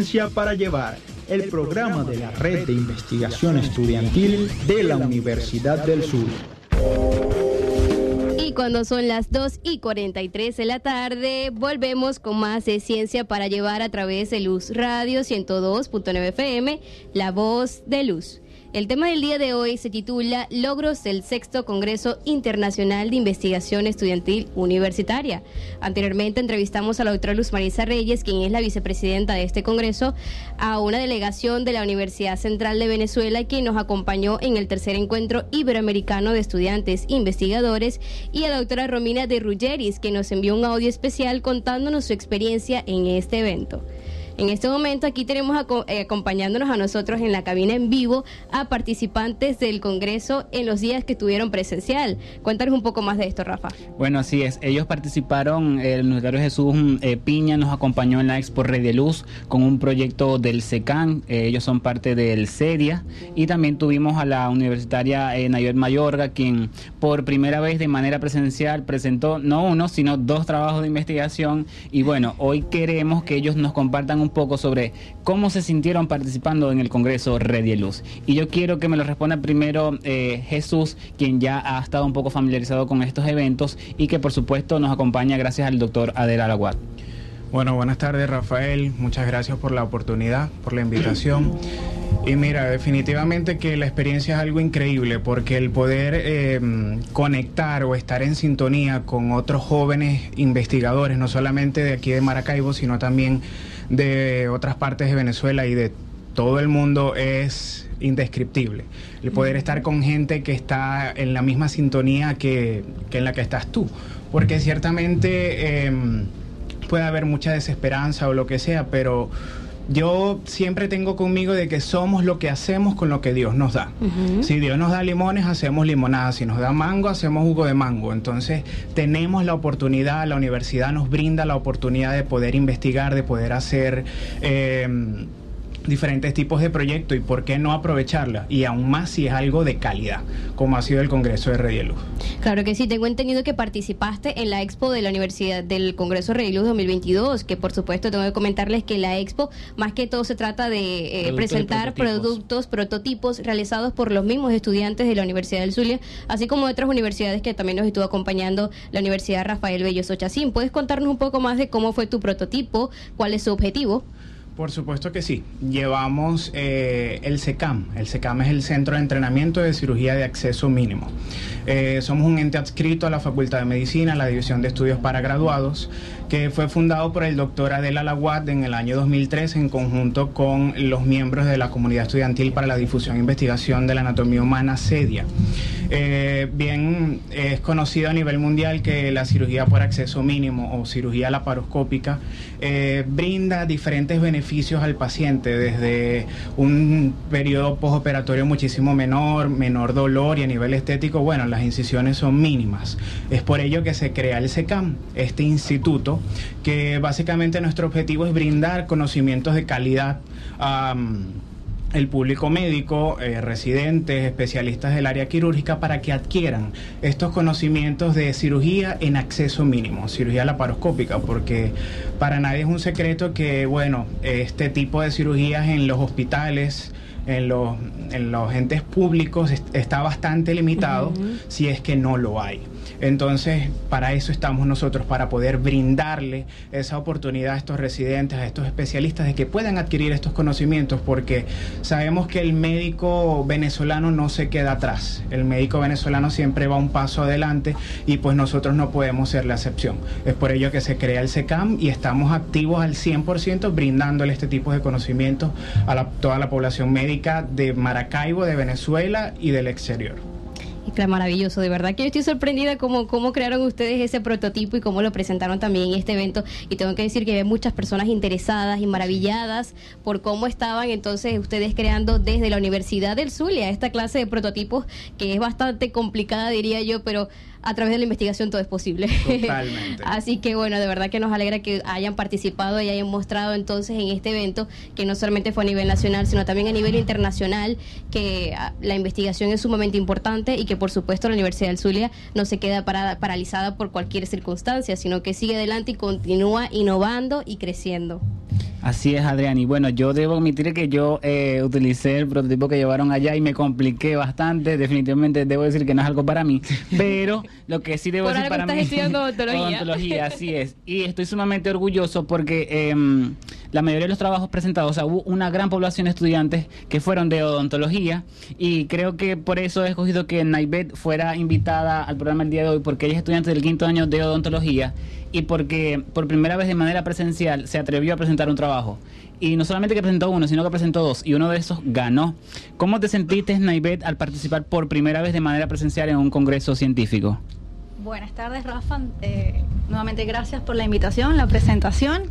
Ciencia para Llevar, el programa de la Red de Investigación Estudiantil de la Universidad del Sur. Y cuando son las 2 y 43 de la tarde, volvemos con más de Ciencia para Llevar a través de Luz Radio 102.9 FM, La Voz de Luz. El tema del día de hoy se titula Logros del sexto Congreso Internacional de Investigación Estudiantil Universitaria. Anteriormente entrevistamos a la doctora Luz Marisa Reyes, quien es la vicepresidenta de este Congreso, a una delegación de la Universidad Central de Venezuela, quien nos acompañó en el tercer encuentro iberoamericano de estudiantes investigadores, y a la doctora Romina de Ruggeris, que nos envió un audio especial contándonos su experiencia en este evento. En este momento aquí tenemos eh, acompañándonos a nosotros en la cabina en vivo a participantes del Congreso en los días que estuvieron presencial. Cuéntanos un poco más de esto, Rafa. Bueno, así es. Ellos participaron, el universitario Jesús eh, Piña nos acompañó en la Expo Red de Luz con un proyecto del SECAN. Eh, ellos son parte del CEDIA. Y también tuvimos a la universitaria Nayot Mayorga, quien por primera vez de manera presencial presentó no uno, sino dos trabajos de investigación. Y bueno, hoy queremos que ellos nos compartan un poco sobre cómo se sintieron participando en el Congreso Red y Luz. Y yo quiero que me lo responda primero eh, Jesús, quien ya ha estado un poco familiarizado con estos eventos y que por supuesto nos acompaña gracias al doctor Adel Alaguat. Bueno, buenas tardes Rafael, muchas gracias por la oportunidad, por la invitación. Y mira, definitivamente que la experiencia es algo increíble porque el poder eh, conectar o estar en sintonía con otros jóvenes investigadores, no solamente de aquí de Maracaibo, sino también de otras partes de Venezuela y de todo el mundo es indescriptible. El poder estar con gente que está en la misma sintonía que, que en la que estás tú. Porque ciertamente... em, puede haber mucha desesperanza o lo que sea, pero yo siempre tengo conmigo de que somos lo que hacemos con lo que Dios nos da. Si Dios nos da limones, hacemos limonada. Si nos da mango, hacemos jugo de mango. Entonces, tenemos la oportunidad, la universidad nos brinda la oportunidad de poder investigar, de poder hacer... eh, diferentes tipos de proyectos y por qué no aprovecharla y aún más si es algo de calidad como ha sido el Congreso de Red y Luz. Claro que sí, tengo entendido que participaste en la expo de la Universidad del Congreso Rey Luz 2022, que por supuesto tengo que comentarles que la expo más que todo se trata de eh, presentar prototipos. productos, prototipos realizados por los mismos estudiantes de la Universidad del Zulia, así como de otras universidades que también nos estuvo acompañando la Universidad Rafael Bello Sochacín. ¿Puedes contarnos un poco más de cómo fue tu prototipo, cuál es su objetivo? Por supuesto que sí. Llevamos eh, el SECAM. El SECAM es el Centro de Entrenamiento de Cirugía de Acceso Mínimo. Eh, somos un ente adscrito a la Facultad de Medicina, la División de Estudios para Graduados, que fue fundado por el doctor Adel Alaguat en el año 2003 en conjunto con los miembros de la Comunidad Estudiantil para la Difusión e Investigación de la Anatomía Humana, CEDIA. Eh, bien, es conocido a nivel mundial que la cirugía por acceso mínimo o cirugía laparoscópica eh, brinda diferentes beneficios al paciente, desde un periodo postoperatorio muchísimo menor, menor dolor y a nivel estético, bueno, las incisiones son mínimas. Es por ello que se crea el SECAM, este instituto, que básicamente nuestro objetivo es brindar conocimientos de calidad a el público médico, eh, residentes, especialistas del área quirúrgica para que adquieran estos conocimientos de cirugía en acceso mínimo, cirugía laparoscópica, porque para nadie es un secreto que, bueno, este tipo de cirugías en los hospitales, en los, en los entes públicos est- está bastante limitado si es que no lo hay. Entonces, para eso estamos nosotros, para poder brindarle esa oportunidad a estos residentes, a estos especialistas, de que puedan adquirir estos conocimientos, porque sabemos que el médico venezolano no se queda atrás. El médico venezolano siempre va un paso adelante y pues nosotros no podemos ser la excepción. Es por ello que se crea el SECAM y estamos activos al 100% brindándole este tipo de conocimientos a la- toda la población médica de Maracaibo, de Venezuela y del exterior. Claro, maravilloso, de verdad que yo estoy sorprendida cómo, cómo crearon ustedes ese prototipo y cómo lo presentaron también en este evento. Y tengo que decir que hay muchas personas interesadas y maravilladas por cómo estaban entonces ustedes creando desde la Universidad del Zulia esta clase de prototipos que es bastante complicada, diría yo, pero a través de la investigación todo es posible. Totalmente. Así que bueno, de verdad que nos alegra que hayan participado y hayan mostrado entonces en este evento que no solamente fue a nivel nacional, sino también a nivel internacional, que ah, la investigación es sumamente importante y que por supuesto la Universidad del Zulia no se queda parada, paralizada por cualquier circunstancia, sino que sigue adelante y continúa innovando y creciendo. Así es, Adrián. Y bueno, yo debo admitir que yo eh, utilicé el prototipo que llevaron allá y me compliqué bastante. Definitivamente debo decir que no es algo para mí. Pero lo que sí debo Por decir para estás mí. estudiando odontología. Odontología, así es. Y estoy sumamente orgulloso porque em, la mayoría de los trabajos presentados, o sea, hubo una gran población de estudiantes que fueron de odontología. Y creo que por eso he escogido que Naibet fuera invitada al programa el día de hoy, porque ella es estudiante del quinto año de odontología y porque por primera vez de manera presencial se atrevió a presentar un trabajo. Y no solamente que presentó uno, sino que presentó dos, y uno de esos ganó. ¿Cómo te sentiste, Naibet, al participar por primera vez de manera presencial en un congreso científico? Buenas tardes, Rafa. Eh, nuevamente gracias por la invitación, la presentación.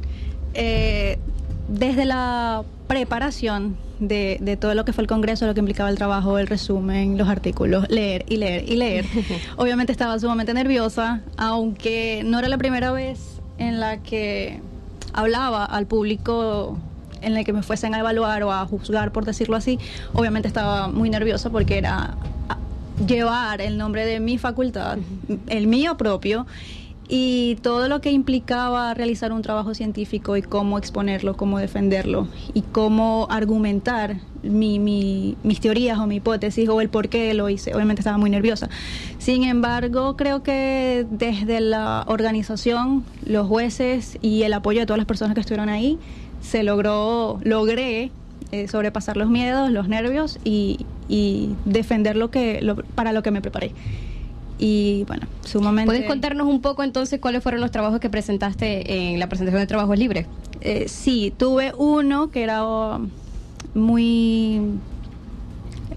Eh, desde la preparación de, de todo lo que fue el Congreso, lo que implicaba el trabajo, el resumen, los artículos, leer y leer y leer. Obviamente estaba sumamente nerviosa, aunque no era la primera vez en la que hablaba al público en el que me fuesen a evaluar o a juzgar, por decirlo así. Obviamente estaba muy nerviosa porque era a- llevar el nombre de mi facultad, el mío propio, y todo lo que implicaba realizar un trabajo científico y cómo exponerlo, cómo defenderlo y cómo argumentar mi- mi- mis teorías o mi hipótesis o el por qué lo hice. Obviamente estaba muy nerviosa. Sin embargo, creo que desde la organización, los jueces y el apoyo de todas las personas que estuvieron ahí, se logró, logré eh, sobrepasar los miedos, los nervios y, y defender lo que, lo- para lo que me preparé. Y bueno, sumamente... ¿Puedes contarnos un poco entonces cuáles fueron los trabajos que presentaste en la presentación de trabajos libres? Eh, sí, tuve uno que era muy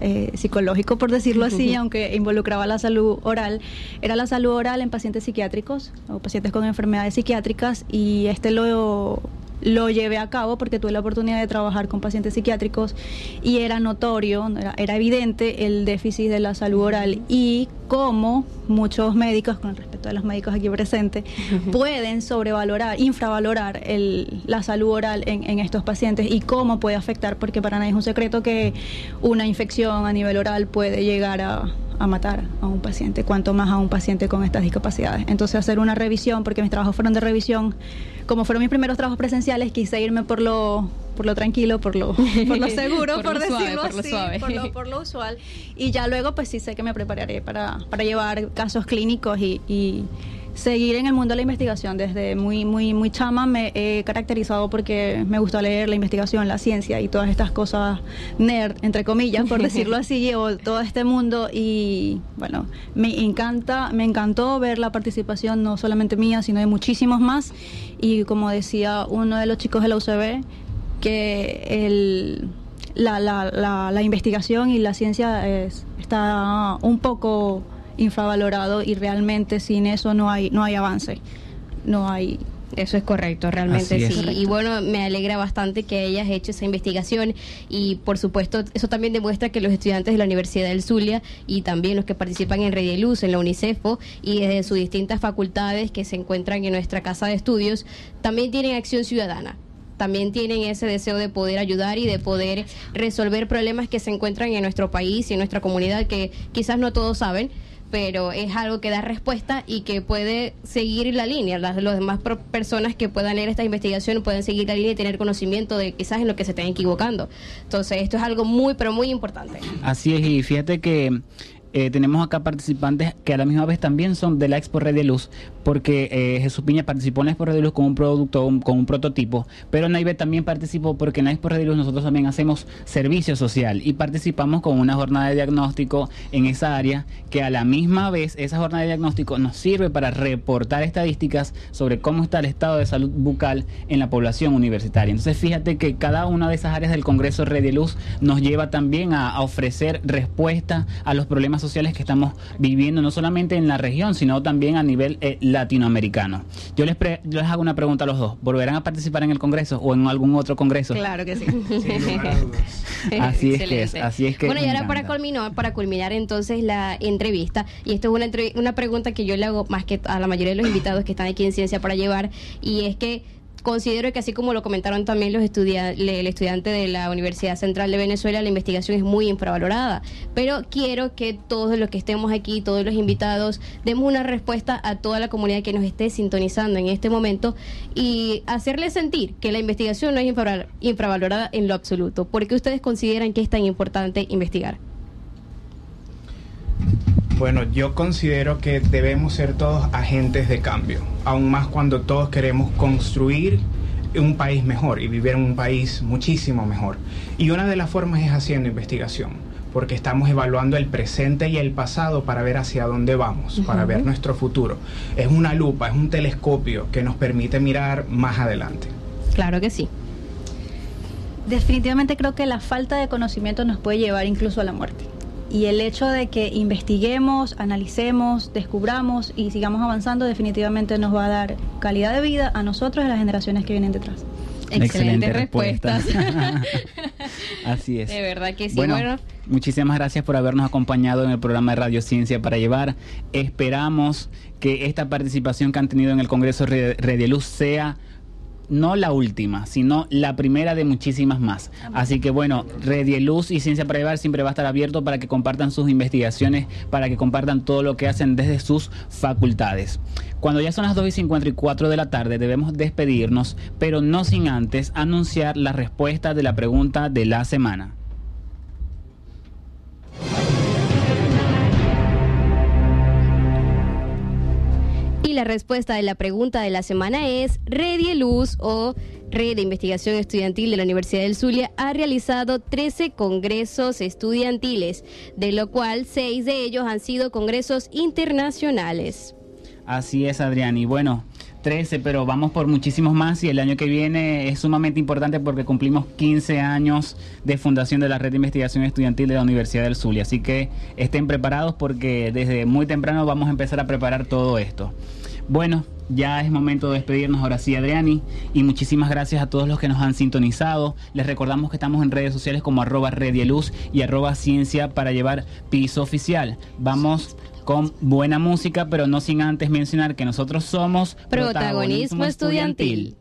eh, psicológico, por decirlo así, aunque involucraba la salud oral. Era la salud oral en pacientes psiquiátricos o pacientes con enfermedades psiquiátricas y este lo lo llevé a cabo porque tuve la oportunidad de trabajar con pacientes psiquiátricos y era notorio, era, era evidente el déficit de la salud oral y cómo muchos médicos, con respecto a los médicos aquí presentes, pueden sobrevalorar, infravalorar el- la salud oral en, en estos pacientes y cómo puede afectar, porque para nadie es un secreto que una infección a nivel oral puede llegar a, a matar a un paciente, cuanto más a un paciente con estas discapacidades. Entonces hacer una revisión, porque mis trabajos fueron de revisión, como fueron mis primeros trabajos presenciales, quise irme por lo, por lo tranquilo, por lo, por lo seguro, Por por, lo suave, decirlo por lo así, suave. por lo, por lo usual. Y ya luego pues sí sé que me prepararé para, para llevar casos clínicos y, y seguir en el mundo de la investigación. Desde muy, muy, muy chama me he caracterizado porque me gusta leer la investigación, la ciencia y todas estas cosas nerd, entre comillas, por decirlo así, llevo todo este mundo y bueno, me encanta, me encantó ver la participación no solamente mía, sino de muchísimos más. Y como decía uno de los chicos de la UCB, que el, la, la, la, la investigación y la ciencia es- está un poco infravalorado y realmente sin eso no hay no hay avance no hay Eso es correcto, realmente es. sí. Correcto. Y bueno, me alegra bastante que hayas hecho esa investigación y por supuesto eso también demuestra que los estudiantes de la Universidad del Zulia y también los que participan en Red de Luz, en la UNICEFO y desde sus distintas facultades que se encuentran en nuestra casa de estudios, también tienen acción ciudadana. También tienen ese deseo de poder ayudar y de poder resolver problemas que se encuentran en nuestro país y en nuestra comunidad que quizás no todos saben, pero es algo que da respuesta y que puede seguir la línea. Las los demás pro- personas que puedan leer esta investigación pueden seguir la línea y tener conocimiento de quizás en lo que se estén equivocando. Entonces, esto es algo muy, pero muy importante. Así es, y fíjate que eh, tenemos acá participantes que a la misma vez también son de la Expo Red de Luz, porque eh, Jesús Piña participó en la Expo Red de Luz con un producto, con un prototipo, pero Naive también participó porque en la Expo Red de Luz nosotros también hacemos servicio social y participamos con una jornada de diagnóstico en esa área que a la misma vez esa jornada de diagnóstico nos sirve para reportar estadísticas sobre cómo está el estado de salud bucal en la población universitaria. Entonces fíjate que cada una de esas áreas del Congreso Red de Luz nos lleva también a, a ofrecer respuesta a los problemas sociales que estamos viviendo, no solamente en la región, sino también a nivel eh, latinoamericano. Yo les, pre- yo les hago una pregunta a los dos. ¿Volverán a participar en el Congreso o en algún otro Congreso? claro que sí así es que es, Excelente. así es que Bueno, y ahora para culminar, para culminar entonces la entrevista, y esto es una, una pregunta que yo le hago más que a la mayoría de los invitados que están aquí en Ciencia para Llevar, y es que considero que así como lo comentaron también los estudia- le- el estudiante de la Universidad Central de Venezuela, la investigación es muy infravalorada, pero quiero que todos los que estemos aquí, todos los invitados, demos una respuesta a toda la comunidad que nos esté sintonizando en este momento y hacerles sentir que la investigación no es infraval- infravalorada en lo absoluto. ¿Por qué ustedes consideran que es tan importante investigar? Bueno, yo considero que debemos ser todos agentes de cambio, aún más cuando todos queremos construir un país mejor y vivir en un país muchísimo mejor. Y una de las formas es haciendo investigación, porque estamos evaluando el presente y el pasado para ver hacia dónde vamos, para ver nuestro futuro. Es una lupa, es un telescopio que nos permite mirar más adelante. Claro que sí. Definitivamente creo que la falta de conocimiento nos puede llevar incluso a la muerte. Y el hecho de que investiguemos, analicemos, descubramos y sigamos avanzando definitivamente nos va a dar calidad de vida a nosotros y a las generaciones que vienen detrás. Excelentes respuestas. Así es. De verdad que sí. Bueno, Bueno, muchísimas gracias por habernos acompañado en el programa de Radio Ciencia para Llevar. Esperamos que esta participación que han tenido en el Congreso Re- Redieluz sea no la última, sino la primera de muchísimas más. Así que bueno, Redieluz y Ciencia para Llevar siempre va a estar abierto para que compartan sus investigaciones, para que compartan todo lo que hacen desde sus facultades. Cuando ya son las 2 y 54 de la tarde debemos despedirnos, pero no sin antes anunciar la respuesta de la pregunta de la semana. Y la respuesta de la pregunta de la semana es Redieluz o Red de Investigación Estudiantil de la Universidad del Zulia ha realizado 13 congresos estudiantiles, de lo cual 6 de ellos han sido congresos internacionales. Así es, Adrián. Y bueno, 13, pero vamos por muchísimos más y el año que viene es sumamente importante porque cumplimos 15 años de fundación de la Red de Investigación Estudiantil de la Universidad del Zulia. Así que estén preparados porque desde muy temprano vamos a empezar a preparar todo esto. Bueno, ya es momento de despedirnos ahora sí, Adriani, y muchísimas gracias a todos los que nos han sintonizado. Les recordamos que estamos en redes sociales como arroba Redieluz y arroba Ciencia para llevar piso oficial. Vamos con buena música, pero no sin antes mencionar que nosotros somos Protagonismo estudiantil.